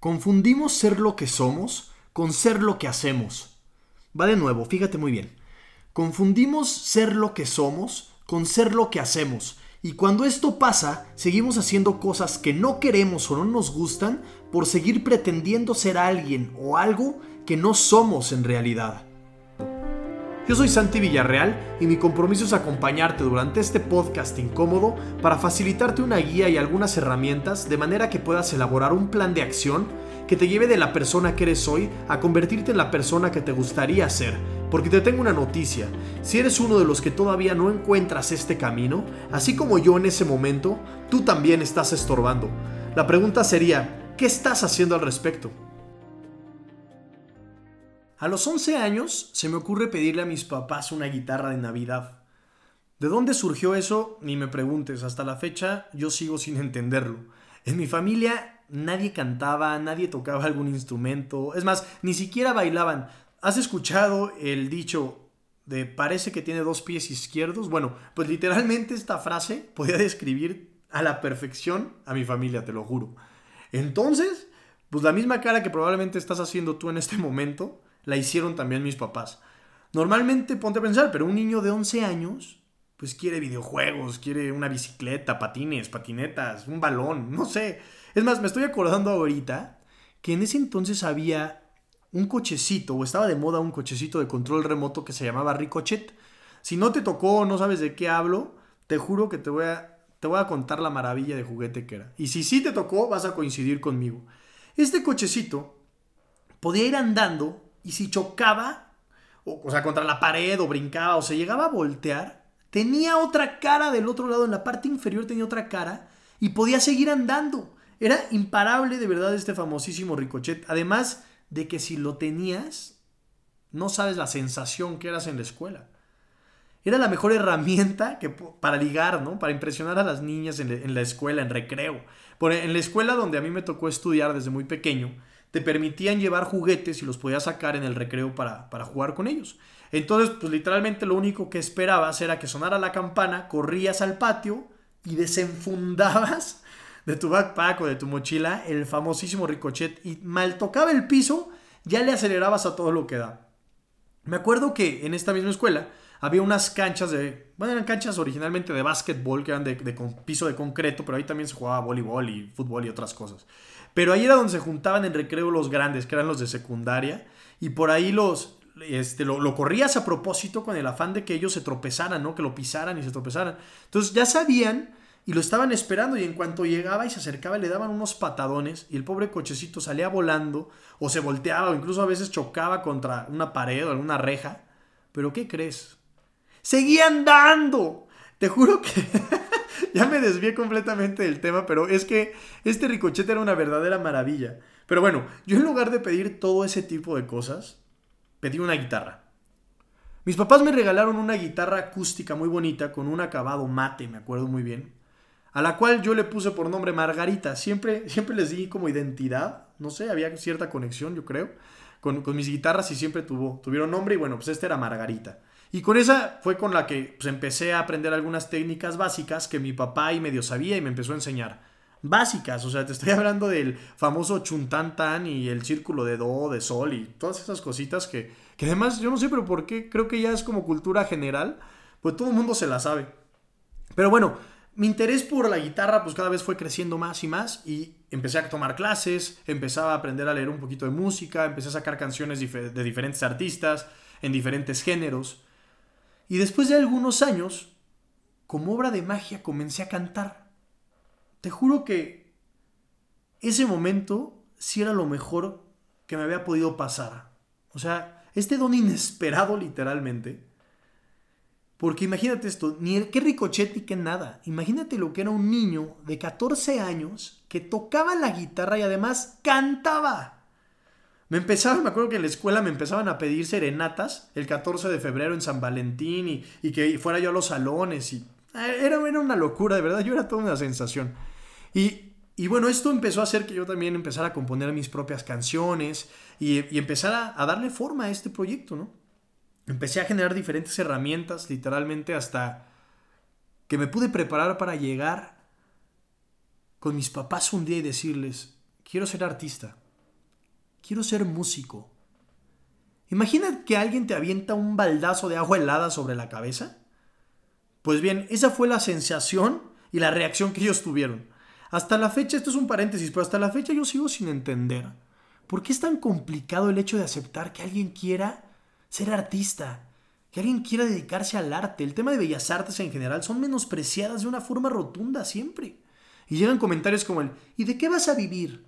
Confundimos ser lo que somos con ser lo que hacemos. Va de nuevo, fíjate muy bien. Confundimos ser lo que somos con ser lo que hacemos. Y cuando esto pasa, seguimos haciendo cosas que no queremos o no nos gustan por seguir pretendiendo ser alguien o algo que no somos en realidad. Yo soy Santi Villarreal y mi compromiso es acompañarte durante este podcast incómodo para facilitarte una guía y algunas herramientas de manera que puedas elaborar un plan de acción que te lleve de la persona que eres hoy a convertirte en la persona que te gustaría ser. Porque te tengo una noticia, si eres uno de los que todavía no encuentras este camino, así como yo en ese momento, tú también estás estorbando. La pregunta sería, ¿qué estás haciendo al respecto? A los 11 años se me ocurre pedirle a mis papás una guitarra de Navidad. ¿De dónde surgió eso? Ni me preguntes, hasta la fecha yo sigo sin entenderlo. En mi familia nadie cantaba, nadie tocaba algún instrumento, es más, ni siquiera bailaban. ¿Has escuchado el dicho de parece que tiene dos pies izquierdos? Bueno, pues literalmente esta frase podía describir a la perfección a mi familia, te lo juro. Entonces, pues la misma cara que probablemente estás haciendo tú en este momento, la hicieron también mis papás. Normalmente, ponte a pensar, pero un niño de 11 años, pues quiere videojuegos, quiere una bicicleta, patines, patinetas, un balón, no sé. Es más, me estoy acordando ahorita que en ese entonces había un cochecito, o estaba de moda un cochecito de control remoto que se llamaba Ricochet. Si no te tocó, no sabes de qué hablo, te juro que te voy a, te voy a contar la maravilla de juguete que era. Y si sí te tocó, vas a coincidir conmigo. Este cochecito podía ir andando y si chocaba, o, sea, contra la pared o brincaba o se llegaba a voltear, tenía otra cara del otro lado, en la parte inferior tenía otra cara y podía seguir andando. Era imparable de verdad este famosísimo ricochet. Además de que si lo tenías, no sabes la sensación que eras en la escuela. Era la mejor herramienta que, para ligar, ¿no? Para impresionar a las niñas en, en la escuela, en recreo. Por, en la escuela donde a mí me tocó estudiar desde muy pequeño, te permitían llevar juguetes y los podías sacar en el recreo para, para jugar con ellos. Entonces, pues literalmente lo único que esperabas era que sonara la campana, corrías al patio y desenfundabas de tu backpack o de tu mochila el famosísimo ricochet y mal tocaba el piso, ya le acelerabas a todo lo que da. Me acuerdo que en esta misma escuela había unas canchas de, bueno, eran canchas originalmente de básquetbol que eran de, de piso de concreto, pero ahí también se jugaba voleibol y fútbol y otras cosas. Pero ahí era donde se juntaban en recreo los grandes, que eran los de secundaria, y por ahí los, este, lo, corrías a propósito con el afán de que ellos se tropezaran, ¿no? Que lo pisaran y se tropezaran. Entonces ya sabían y lo estaban esperando y en cuanto llegaba y se acercaba le daban unos patadones y el pobre cochecito salía volando o se volteaba o incluso a veces chocaba contra una pared o alguna reja. Pero ¿qué crees? Seguían dando. Te juro que ya me desvié completamente del tema, pero es que este ricochete era una verdadera maravilla. Pero bueno, yo en lugar de pedir todo ese tipo de cosas, pedí una guitarra. Mis papás me regalaron una guitarra acústica muy bonita con un acabado mate, me acuerdo muy bien, a la cual yo le puse por nombre Margarita. Siempre, siempre les di como identidad, no sé, había cierta conexión, yo creo, con, con mis guitarras y siempre tuvo, tuvieron nombre y bueno, pues este era Margarita. Y con esa fue con la que pues, empecé a aprender algunas técnicas básicas que mi papá y medio sabía y me empezó a enseñar. Básicas, o sea, te estoy hablando del famoso chuntantan y el círculo de do, de sol y todas esas cositas que, que además yo no sé, pero por qué creo que ya es como cultura general, pues todo el mundo se la sabe. Pero bueno, mi interés por la guitarra pues cada vez fue creciendo más y más y empecé a tomar clases, empezaba a aprender a leer un poquito de música, empecé a sacar canciones de diferentes artistas en diferentes géneros. Y después de algunos años, como obra de magia, comencé a cantar. Te juro que ese momento sí era lo mejor que me había podido pasar. O sea, este don inesperado literalmente. Porque imagínate esto, ni el qué ricochet ni qué nada. Imagínate lo que era un niño de 14 años que tocaba la guitarra y además cantaba. Me empezaban, me acuerdo que en la escuela me empezaban a pedir serenatas el 14 de febrero en San Valentín y, que fuera yo a los salones y eh, era, era, una locura, de verdad, yo era toda una sensación. Y, y, bueno, esto empezó a hacer que yo también empezara a componer mis propias canciones y, y empezara a darle forma a este proyecto, ¿no? Empecé a generar diferentes herramientas, literalmente hasta que me pude preparar para llegar con mis papás un día y decirles, quiero ser artista quiero ser músico. Imagina que alguien te avienta un baldazo de agua helada sobre la cabeza. Pues bien, esa fue la sensación y la reacción que ellos tuvieron. Hasta la fecha, esto es un paréntesis, pero hasta la fecha yo sigo sin entender por qué es tan complicado el hecho de aceptar que alguien quiera ser artista, que alguien quiera dedicarse al arte. El tema de bellas artes en general son menospreciadas de una forma rotunda siempre. Y llegan comentarios como el, ¿y de qué vas a vivir?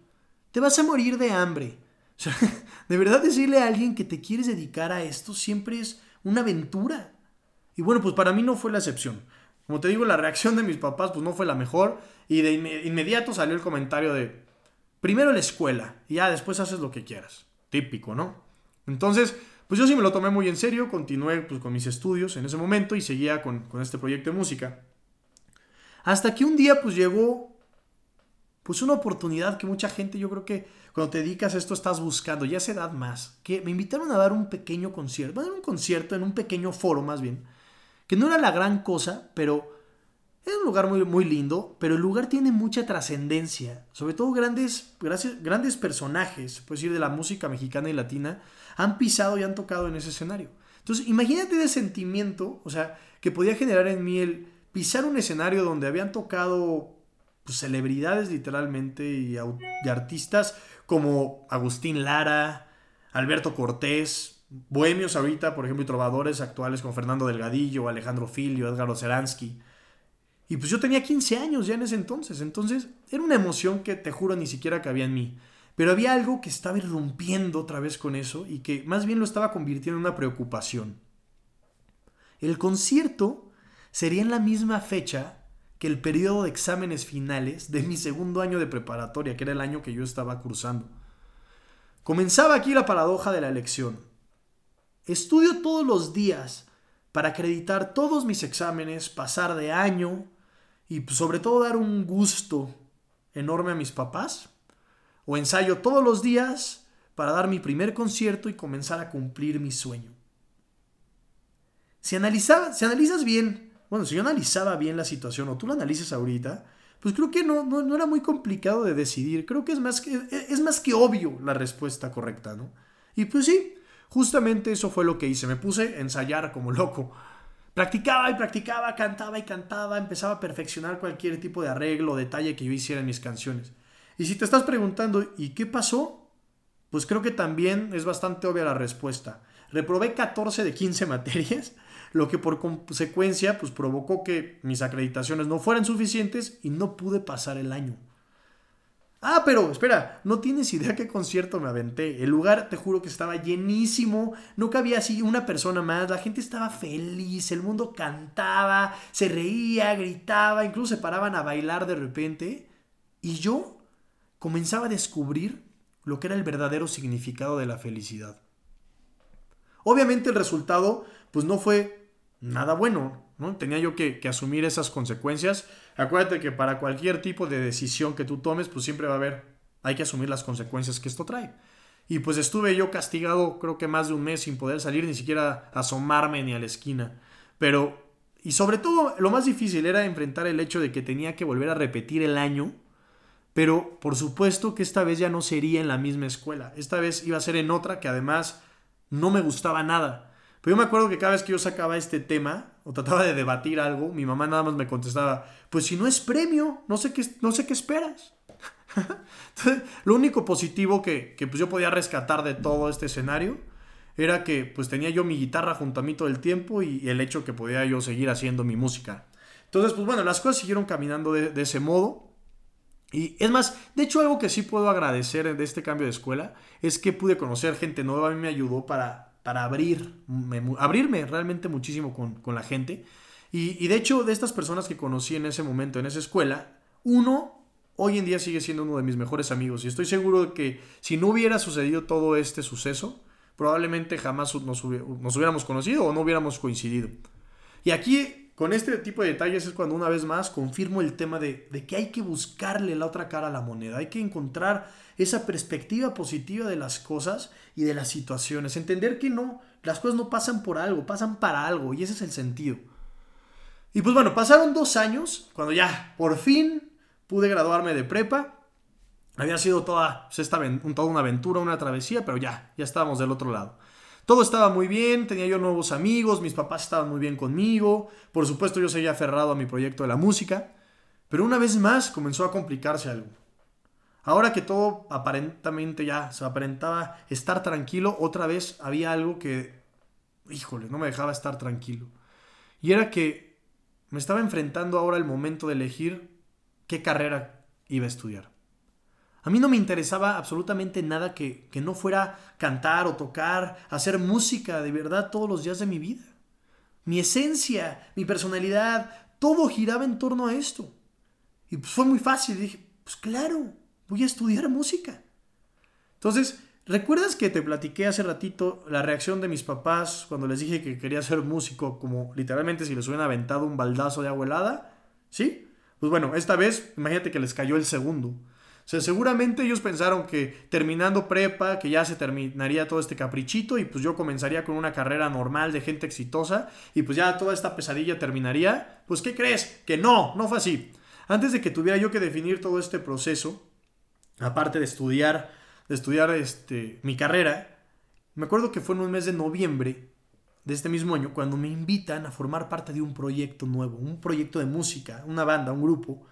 Te vas a morir de hambre. O sea, de verdad decirle a alguien que te quieres dedicar a esto siempre es una aventura. Y bueno, pues para mí no fue la excepción. Como te digo, la reacción de mis papás pues no fue la mejor. Y de inmediato salió el comentario de, primero la escuela y ya después haces lo que quieras. Típico, ¿no? Entonces, pues yo sí me lo tomé muy en serio, continué pues, con mis estudios en ese momento y seguía con, con este proyecto de música. Hasta que un día pues llegó pues una oportunidad que mucha gente yo creo que cuando te dedicas a esto estás buscando, ya esa edad más, que me invitaron a dar un pequeño concierto, dar un concierto en un pequeño foro más bien, que no era la gran cosa, pero era un lugar muy, muy lindo, pero el lugar tiene mucha trascendencia, sobre todo grandes, grandes personajes, puedes decir, de la música mexicana y latina, han pisado y han tocado en ese escenario. Entonces, imagínate ese sentimiento, o sea, que podía generar en mí el pisar un escenario donde habían tocado pues, celebridades literalmente y, y artistas como Agustín Lara, Alberto Cortés, bohemios ahorita, por ejemplo, y trovadores actuales como Fernando Delgadillo, Alejandro Filio, Edgar Oceransky. Y pues yo tenía 15 años ya en ese entonces, entonces era una emoción que te juro ni siquiera cabía en mí. Pero había algo que estaba irrumpiendo otra vez con eso y que más bien lo estaba convirtiendo en una preocupación. El concierto sería en la misma fecha que el periodo de exámenes finales de mi segundo año de preparatoria, que era el año que yo estaba cursando. Comenzaba aquí la paradoja de la elección. Estudio todos los días para acreditar todos mis exámenes, pasar de año y pues, sobre todo dar un gusto enorme a mis papás. O ensayo todos los días para dar mi primer concierto y comenzar a cumplir mi sueño. Si, si analizas bien bueno, si yo analizaba bien la situación o tú la analices ahorita, pues creo que no, no, era muy complicado de decidir. Creo que es más que, es más que obvio la respuesta correcta, ¿no? Y pues sí, justamente eso fue lo que hice. Me puse a ensayar como loco. Practicaba y practicaba, cantaba y cantaba, empezaba a perfeccionar cualquier tipo de arreglo o detalle que yo hiciera en mis canciones. Y si te estás preguntando, ¿y qué pasó? Pues creo que también es bastante obvia la respuesta. Reprobé 14 de 15 materias lo que por consecuencia pues provocó que mis acreditaciones no fueran suficientes y no pude pasar el año. Ah, pero espera, no tienes idea qué concierto me aventé. El lugar, te juro que estaba llenísimo, no cabía así una persona más, la gente estaba feliz, el mundo cantaba, se reía, gritaba, incluso se paraban a bailar de repente. Y yo comenzaba a descubrir lo que era el verdadero significado de la felicidad. Obviamente el resultado pues no fue nada bueno, ¿no? Tenía yo que, asumir esas consecuencias. Acuérdate que para cualquier tipo de decisión que tú tomes, pues siempre va a haber, hay que asumir las consecuencias que esto trae. Y pues estuve yo castigado creo que más de un mes sin poder salir, ni siquiera asomarme ni a la esquina. Pero, y sobre todo, lo más difícil era enfrentar el hecho de que tenía que volver a repetir el año. Pero por supuesto que esta vez ya no sería en la misma escuela. Esta vez iba a ser en otra que además no me gustaba nada. Pero yo me acuerdo que cada vez que yo sacaba este tema o trataba de debatir algo, mi mamá nada más me contestaba, pues si no es premio, no sé qué, no sé qué esperas. Entonces, lo único positivo que, que pues yo podía rescatar de todo este escenario era que pues tenía yo mi guitarra junto a mí todo el tiempo y, el hecho que podía yo seguir haciendo mi música. Entonces, pues bueno, las cosas siguieron caminando de, ese modo. Y es más, de hecho algo que sí puedo agradecer de este cambio de escuela es que pude conocer gente nueva, a me ayudó para para abrir, abrirme realmente muchísimo con, la gente. Y, de hecho, de estas personas que conocí en ese momento, en esa escuela, uno hoy en día sigue siendo uno de mis mejores amigos. Y estoy seguro de que si no hubiera sucedido todo este suceso, probablemente jamás nos, hubiéramos conocido o no hubiéramos coincidido. Y aquí, con este tipo de detalles, es cuando una vez más confirmo el tema de, de que hay que buscarle la otra cara a la moneda. Hay que encontrar esa perspectiva positiva de las cosas y de las situaciones. Entender que no, las cosas no pasan por algo, pasan para algo y ese es el sentido. Y pues bueno, pasaron dos años cuando ya por fin pude graduarme de prepa. Había sido toda, pues, esta, toda una aventura, una travesía, pero ya, ya estábamos del otro lado. Todo estaba muy bien, tenía yo nuevos amigos, mis papás estaban muy bien conmigo, por supuesto yo seguía aferrado a mi proyecto de la música, pero una vez más comenzó a complicarse algo. Ahora que todo aparentemente ya se aparentaba estar tranquilo, otra vez había algo que, híjole, no me dejaba estar tranquilo. Y era que me estaba enfrentando ahora el momento de elegir qué carrera iba a estudiar. A mí no me interesaba absolutamente nada que, que, no fuera cantar o tocar, hacer música de verdad todos los días de mi vida. Mi esencia, mi personalidad, todo giraba en torno a esto. Y pues fue muy fácil. Dije, pues claro, voy a estudiar música. Entonces, ¿recuerdas que te platiqué hace ratito la reacción de mis papás cuando les dije que quería ser músico, como literalmente si les hubieran aventado un baldazo de agua helada? ¿Sí? Pues bueno, esta vez, imagínate que les cayó el segundo. Sea, seguramente ellos pensaron que terminando prepa, que ya se terminaría todo este caprichito y pues yo comenzaría con una carrera normal de gente exitosa y pues ya toda esta pesadilla terminaría. Pues ¿qué crees? Que no, no fue así. Antes de que tuviera yo que definir todo este proceso, aparte de estudiar, de estudiar este, mi carrera, me acuerdo que fue en un mes de noviembre de este mismo año cuando me invitan a formar parte de un proyecto nuevo, un proyecto de música, una banda, un grupo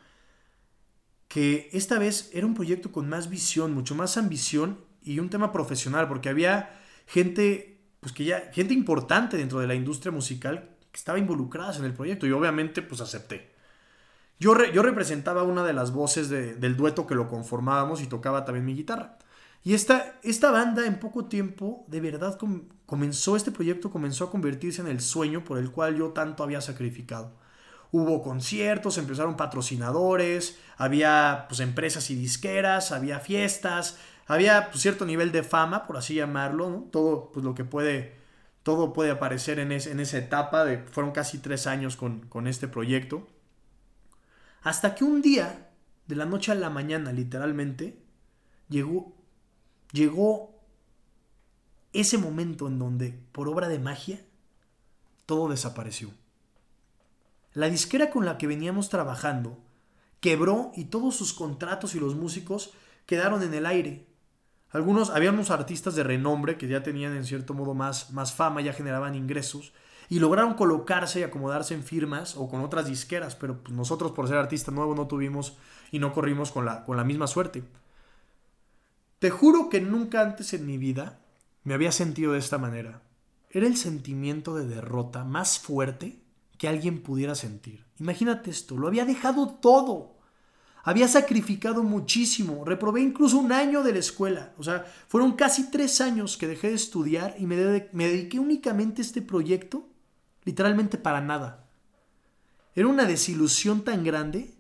esta vez era un proyecto con más visión, mucho más ambición y un tema profesional, porque había gente, pues que ya, gente importante dentro de la industria musical que estaba involucrada en el proyecto y obviamente pues acepté. Yo, yo representaba una de las voces del dueto que lo conformábamos y tocaba también mi guitarra. Y esta, esta banda en poco tiempo, de verdad, comenzó, este proyecto comenzó a convertirse en el sueño por el cual yo tanto había sacrificado hubo conciertos, empezaron patrocinadores, había pues, empresas y disqueras, había fiestas, había pues, cierto nivel de fama, por así llamarlo, todo pues, lo que puede, todo puede aparecer en, en esa etapa, de, fueron casi tres años con, con este proyecto, hasta que un día, de la noche a la mañana literalmente, llegó, llegó ese momento en donde, por obra de magia, todo desapareció. La disquera con la que veníamos trabajando quebró y todos sus contratos y los músicos quedaron en el aire. Algunos, había unos artistas de renombre que ya tenían en cierto modo más, más fama, ya generaban ingresos y lograron colocarse y acomodarse en firmas o con otras disqueras, pero pues, nosotros por ser artista nuevo no tuvimos y no corrimos con la, con la misma suerte. Te juro que nunca antes en mi vida me había sentido de esta manera. Era el sentimiento de derrota más fuerte que alguien pudiera sentir. Imagínate esto, lo había dejado todo. Había sacrificado muchísimo, reprobé incluso un año de la escuela. O sea, fueron casi tres años que dejé de estudiar y me, dediqué únicamente a este proyecto, literalmente para nada. Era una desilusión tan grande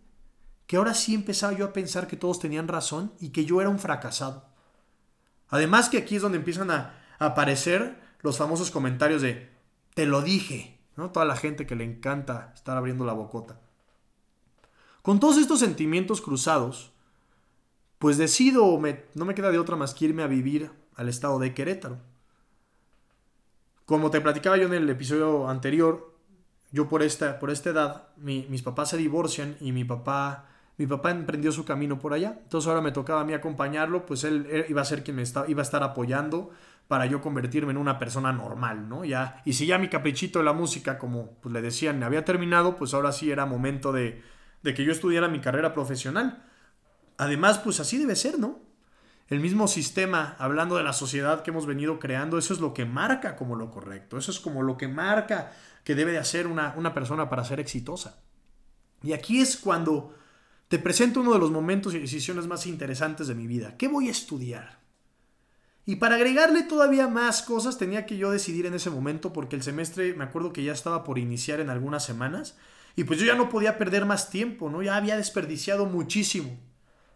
que ahora sí empezaba yo a pensar que todos tenían razón y que yo era un fracasado. Además que aquí es donde empiezan a aparecer los famosos comentarios de, te lo dije, Toda la gente que le encanta estar abriendo la bocota. Con todos estos sentimientos cruzados, pues decido, no me queda de otra más que irme a vivir al estado de Querétaro. Como te platicaba yo en el episodio anterior, yo por esta, por esta edad, mis papás se divorcian y mi papá, mi papá emprendió su camino por allá. Entonces ahora me tocaba a mí acompañarlo, pues él, iba a ser quien me iba a estar apoyando para yo convertirme en una persona normal, ¿no? Ya, y si ya mi caprichito de la música, como pues, le decían, había terminado, pues ahora sí era momento de, que yo estudiara mi carrera profesional. Además, pues así debe ser, ¿no? El mismo sistema, hablando de la sociedad que hemos venido creando, eso es lo que marca como lo correcto, eso es como lo que marca que debe de hacer una, una persona para ser exitosa. Y aquí es cuando te presento uno de los momentos y decisiones más interesantes de mi vida. ¿Qué voy a estudiar? Y para agregarle todavía más cosas tenía que yo decidir en ese momento porque el semestre me acuerdo que ya estaba por iniciar en algunas semanas y pues yo ya no podía perder más tiempo, ¿no? Ya había desperdiciado muchísimo.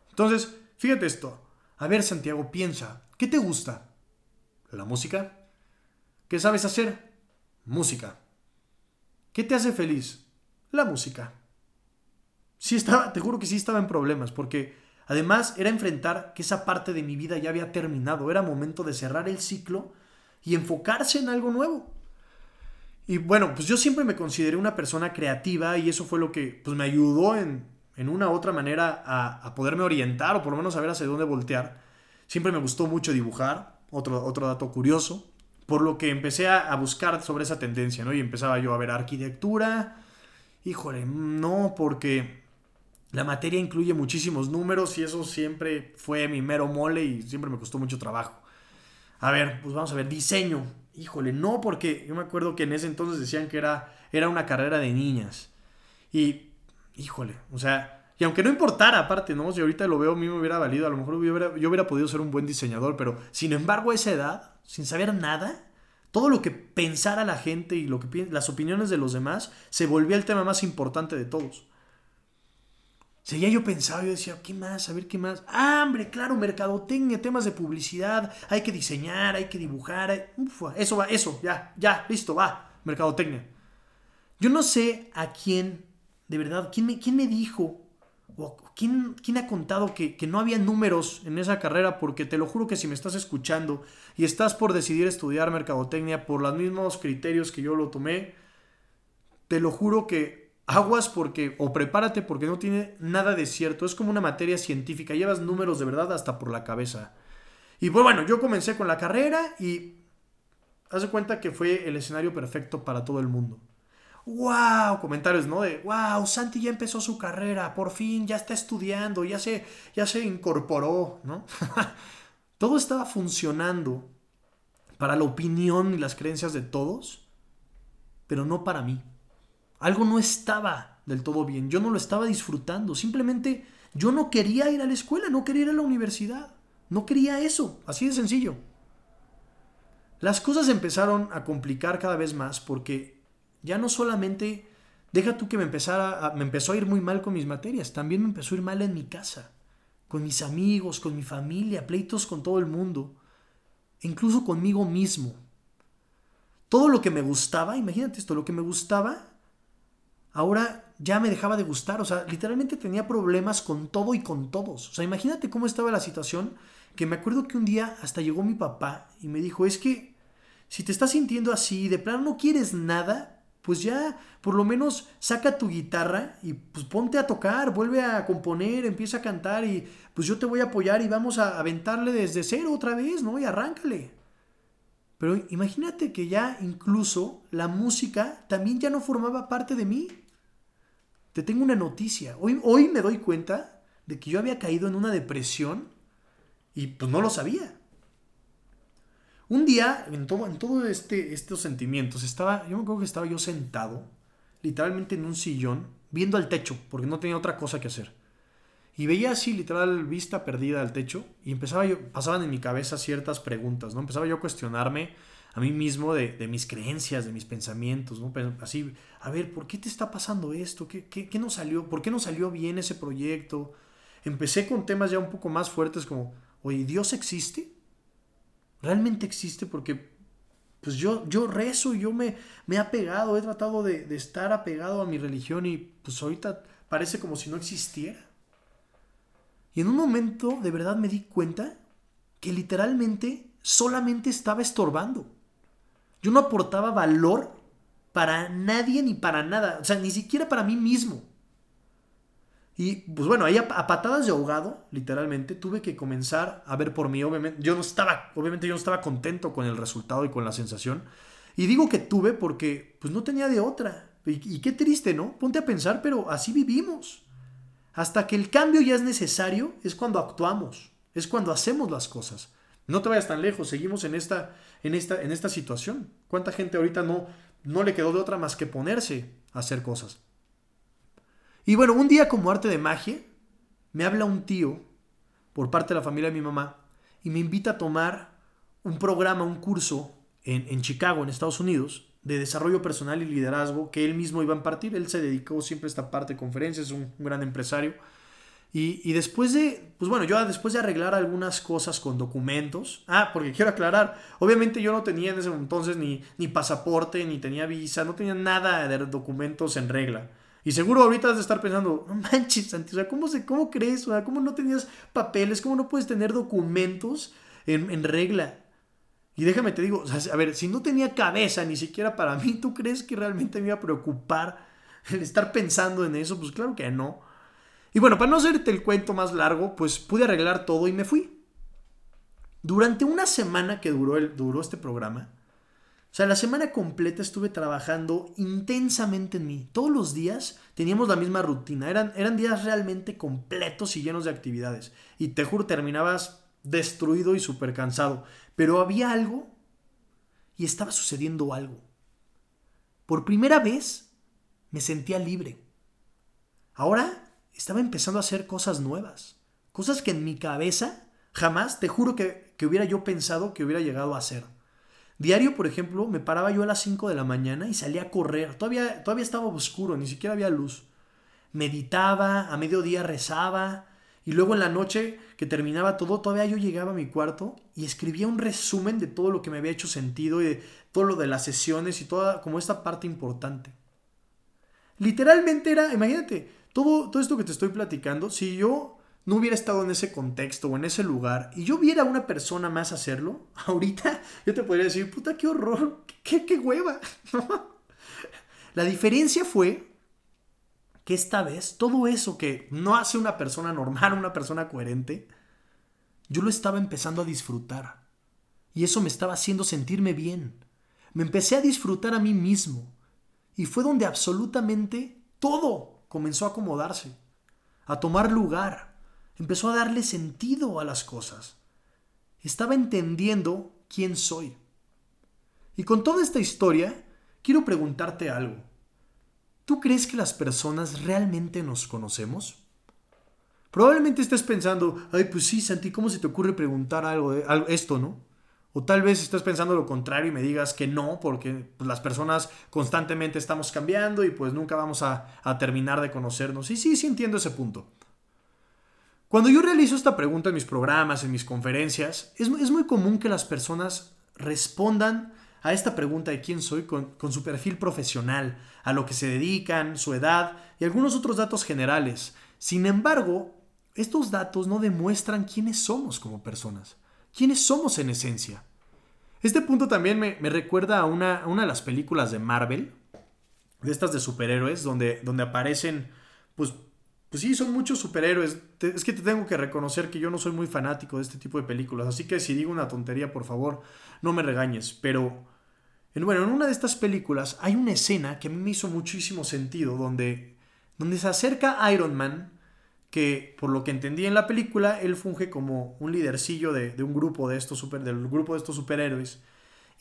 Entonces, fíjate esto. A ver, Santiago, piensa, ¿qué te gusta? ¿La música? ¿Qué sabes hacer? Música. ¿Qué te hace feliz? La música. Sí estaba, te juro que sí estaba en problemas porque Además, era enfrentar que esa parte de mi vida ya había terminado, era momento de cerrar el ciclo y enfocarse en algo nuevo. Y bueno, pues yo siempre me consideré una persona creativa y eso fue lo que pues, me ayudó en, en una u otra manera a, poderme orientar o por lo menos saber hacia dónde voltear. Siempre me gustó mucho dibujar, otro, otro dato curioso, por lo que empecé a, buscar sobre esa tendencia, ¿no? Y empezaba yo a ver arquitectura. Híjole, no, porque la materia incluye muchísimos números y eso siempre fue mi mero mole y siempre me costó mucho trabajo. A ver, pues vamos a ver, diseño. Híjole, no, porque yo me acuerdo que en ese entonces decían que era, era una carrera de niñas. Y, híjole, o sea, y aunque no importara, aparte, ¿no? Si ahorita lo veo, a mí me hubiera valido, a lo mejor yo hubiera, yo hubiera podido ser un buen diseñador, pero sin embargo a esa edad, sin saber nada, todo lo que pensara la gente y lo que las opiniones de los demás se volvía el tema más importante de todos. Seguía yo pensaba, yo decía, ¿qué más? A ver, ¿qué más? Ah, hombre, claro, mercadotecnia, temas de publicidad, hay que diseñar, hay que dibujar. eso va, eso, ya, ya, listo, va, mercadotecnia. Yo no sé a quién, de verdad, quién me, quién me dijo o quién, quién ha contado que, que no había números en esa carrera, porque te lo juro que si me estás escuchando y estás por decidir estudiar mercadotecnia por los mismos criterios que yo lo tomé, te lo juro que aguas porque, o prepárate porque no tiene nada de cierto. Es como una materia científica, llevas números de verdad hasta por la cabeza. Y pues bueno, yo comencé con la carrera y haz de cuenta que fue el escenario perfecto para todo el mundo. ¡Wow! Comentarios, ¿no? De, ¡Wow! Santi ya empezó su carrera, por fin, ya está estudiando, ya se, ya se incorporó, ¿no? todo estaba funcionando para la opinión y las creencias de todos, pero no para mí. Algo no estaba del todo bien, yo no lo estaba disfrutando, simplemente yo no quería ir a la escuela, no quería ir a la universidad, no quería eso, así de sencillo. Las cosas empezaron a complicar cada vez más porque ya no solamente, deja tú que me, empezara me empezó a ir muy mal con mis materias, también me empezó a ir mal en mi casa, con mis amigos, con mi familia, pleitos con todo el mundo, incluso conmigo mismo. Todo lo que me gustaba, imagínate esto, lo que me gustaba ahora ya me dejaba de gustar. O sea, literalmente tenía problemas con todo y con todos. O sea, imagínate cómo estaba la situación que me acuerdo que un día hasta llegó mi papá y me dijo, es que si te estás sintiendo así, de plano no quieres nada, pues ya por lo menos saca tu guitarra y pues ponte a tocar, vuelve a componer, empieza a cantar y pues yo te voy a apoyar y vamos a aventarle desde cero otra vez, ¿no? Y arráncale. Pero imagínate que ya incluso la música también ya no formaba parte de mí. Te tengo una noticia. Hoy, hoy me doy cuenta de que yo había caído en una depresión y pues no lo sabía. Un día, en todo, en todo este, estos sentimientos, estaba, yo me acuerdo que estaba yo sentado, literalmente en un sillón, viendo al techo, porque no tenía otra cosa que hacer. Y veía así, literal, vista perdida al techo, y empezaba yo, pasaban en mi cabeza ciertas preguntas, ¿no? Empezaba yo a cuestionarme a mí mismo de, mis creencias, de mis pensamientos, ¿no? así, a ver, ¿por qué te está pasando esto? ¿Qué, qué, no salió? ¿Por qué no salió bien ese proyecto? Empecé con temas ya un poco más fuertes como, oye, ¿Dios existe? ¿Realmente existe? Porque pues yo, yo rezo, yo me, me he apegado, he tratado de, de estar apegado a mi religión y pues ahorita parece como si no existiera. Y en un momento de verdad me di cuenta que literalmente solamente estaba estorbando. Yo no aportaba valor para nadie ni para nada, o sea, ni siquiera para mí mismo. Y pues bueno, ahí a, patadas de ahogado, literalmente, tuve que comenzar a ver por mí. Obviamente, yo no estaba, obviamente yo no estaba contento con el resultado y con la sensación. Y digo que tuve porque pues no tenía de otra. Y, y qué triste, ¿no? Ponte a pensar, pero así vivimos. Hasta que el cambio ya es necesario, es cuando actuamos, es cuando hacemos las cosas. No te vayas tan lejos, seguimos en esta, en esta, en esta situación. ¿Cuánta gente ahorita no, no le quedó de otra más que ponerse a hacer cosas? Y bueno, un día como arte de magia, me habla un tío por parte de la familia de mi mamá y me invita a tomar un programa, un curso en, en Chicago, en Estados Unidos, de desarrollo personal y liderazgo que él mismo iba a impartir. Él se dedicó siempre a esta parte de conferencias, es un gran empresario. Y, después de, pues bueno, yo después de arreglar algunas cosas con documentos, ah, porque quiero aclarar, obviamente yo no tenía en ese entonces ni, ni pasaporte, ni tenía visa, no tenía nada de documentos en regla. Y seguro ahorita has de estar pensando, no manches, Santi, o sea, ¿cómo, se, ¿cómo crees? ¿cómo no tenías papeles? ¿Cómo no puedes tener documentos en, en regla? Y déjame te digo, o sea, a ver, si no tenía cabeza ni siquiera para mí, ¿tú crees que realmente me iba a preocupar el estar pensando en eso? Pues claro que no. Y bueno, para no hacerte el cuento más largo, pues pude arreglar todo y me fui. Durante una semana que duró, el, duró este programa, o sea, la semana completa estuve trabajando intensamente en mí. Todos los días teníamos la misma rutina. Eran, eran días realmente completos y llenos de actividades. Y te juro, terminabas destruido y súper cansado. Pero había algo y estaba sucediendo algo. Por primera vez me sentía libre. Ahora estaba empezando a hacer cosas nuevas. Cosas que en mi cabeza jamás, te juro que, que hubiera yo pensado que hubiera llegado a hacer. Diario, por ejemplo, me paraba yo a las 5 de la mañana y salía a correr. Todavía, todavía estaba oscuro, ni siquiera había luz. Meditaba, a mediodía rezaba, y luego en la noche que terminaba todo, todavía yo llegaba a mi cuarto y escribía un resumen de todo lo que me había hecho sentido y de todo lo de las sesiones y toda como esta parte importante. Literalmente era, imagínate, todo, todo esto que te estoy platicando, si yo no hubiera estado en ese contexto o en ese lugar y yo viera a una persona más hacerlo, ahorita yo te podría decir, puta, qué horror, qué, qué hueva. La diferencia fue que esta vez todo eso que no hace una persona normal, una persona coherente, yo lo estaba empezando a disfrutar. Y eso me estaba haciendo sentirme bien. Me empecé a disfrutar a mí mismo. Y fue donde absolutamente todo comenzó a acomodarse, a tomar lugar empezó a darle sentido a las cosas. Estaba entendiendo quién soy. Y con toda esta historia, quiero preguntarte algo. ¿Tú crees que las personas realmente nos conocemos? Probablemente estés pensando, ay, pues sí, Santi, ¿cómo se te ocurre preguntar algo de esto, no? O tal vez estés pensando lo contrario y me digas que no, porque pues, las personas constantemente estamos cambiando y pues nunca vamos a, terminar de conocernos. Y sí, sí entiendo ese punto. Cuando yo realizo esta pregunta en mis programas, en mis conferencias, es, muy común que las personas respondan a esta pregunta de quién soy con, su perfil profesional, a lo que se dedican, su edad y algunos otros datos generales. Sin embargo, estos datos no demuestran quiénes somos como personas, quiénes somos en esencia. Este punto también me, me recuerda a una, una, de las películas de Marvel, de estas de superhéroes, donde, donde aparecen pues pues sí, son muchos superhéroes. es que te tengo que reconocer que yo no soy muy fanático de este tipo de películas. Así que si digo una tontería, por favor, no me regañes. Pero, bueno, en una de estas películas hay una escena que a mí me hizo muchísimo sentido, donde, donde se acerca Iron Man, que por lo que entendí en la película, él funge como un lidercillo de, un grupo de estos super, del grupo de estos superhéroes.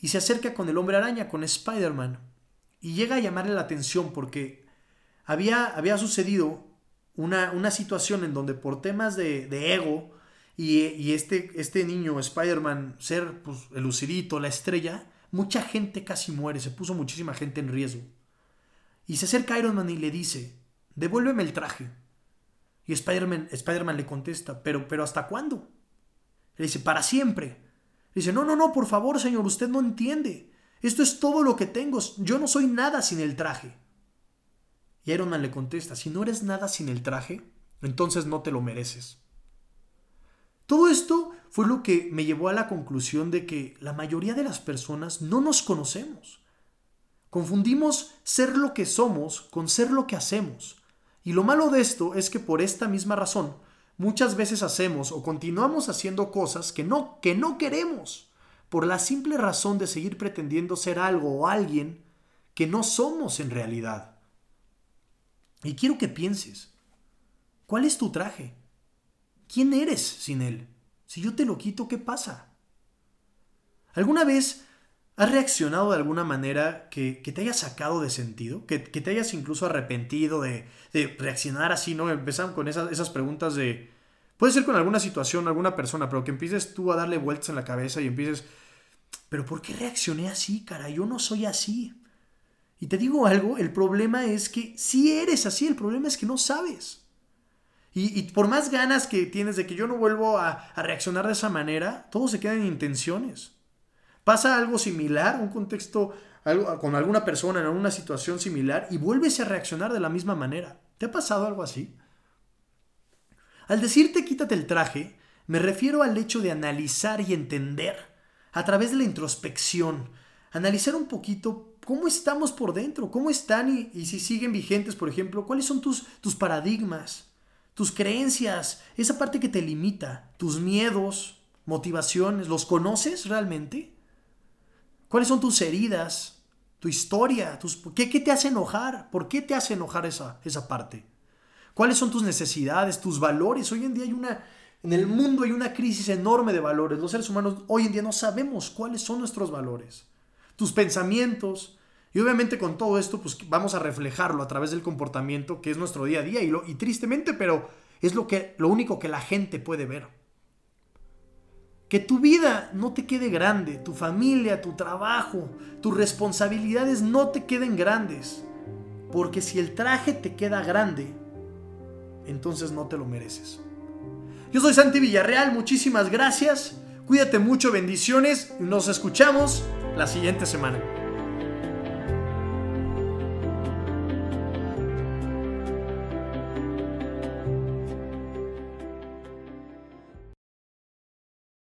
Y se acerca con el hombre araña, con Spider-Man. Y llega a llamarle la atención porque había, había sucedido una, situación en donde por temas de, ego y, este, este niño, Spider-Man, ser pues, el lucidito, la estrella, mucha gente casi muere, se puso muchísima gente en riesgo. Y se acerca Iron Man y le dice, devuélveme el traje. Y Spider-Man Spider le contesta, ¿Pero, pero ¿hasta cuándo? Le dice, para siempre. Le dice, no, no, no, por favor, señor, usted no entiende. Esto es todo lo que tengo. Yo no soy nada sin el traje. Y Iron Man le contesta, si no eres nada sin el traje, entonces no te lo mereces. Todo esto fue lo que me llevó a la conclusión de que la mayoría de las personas no nos conocemos. Confundimos ser lo que somos con ser lo que hacemos. Y lo malo de esto es que por esta misma razón muchas veces hacemos o continuamos haciendo cosas que no, que no queremos, por la simple razón de seguir pretendiendo ser algo o alguien que no somos en realidad. Y quiero que pienses, ¿cuál es tu traje? ¿Quién eres sin él? Si yo te lo quito, ¿qué pasa? ¿Alguna vez has reaccionado de alguna manera que, te haya sacado de sentido? ¿Que, te hayas incluso arrepentido de, reaccionar así, ¿no? Empezamos con esas, esas preguntas de... Puede ser con alguna situación, alguna persona, pero que empieces tú a darle vueltas en la cabeza y empieces... Pero ¿por qué reaccioné así, cara? Yo no soy así. Y te digo algo, el problema es que si eres así, el problema es que no sabes. Y, por más ganas que tienes de que yo no vuelvo a, reaccionar de esa manera, todo se queda en intenciones. Pasa algo similar, un contexto algo, con alguna persona en una situación similar y vuelves a reaccionar de la misma manera. ¿Te ha pasado algo así? Al decirte quítate el traje, me refiero al hecho de analizar y entender a través de la introspección, analizar un poquito cómo estamos por dentro, cómo están y, si siguen vigentes, por ejemplo, cuáles son tus, tus paradigmas, tus creencias, esa parte que te limita, tus miedos, motivaciones, ¿los conoces realmente? ¿Cuáles son tus heridas, tu historia? Tus, ¿qué, ¿Qué, te hace enojar? ¿Por qué te hace enojar esa, esa parte? ¿Cuáles son tus necesidades, tus valores? Hoy en día hay una, en el mundo hay una crisis enorme de valores. Los seres humanos hoy en día no sabemos cuáles son nuestros valores, tus pensamientos. Y obviamente con todo esto, pues vamos a reflejarlo a través del comportamiento que es nuestro día a día y, lo, y tristemente, pero es lo, que, lo único que la gente puede ver. Que tu vida no te quede grande, tu familia, tu trabajo, tus responsabilidades no te queden grandes. Porque si el traje te queda grande, entonces no te lo mereces. Yo soy Santi Villarreal, muchísimas gracias. Cuídate mucho, bendiciones. Nos escuchamos la siguiente semana.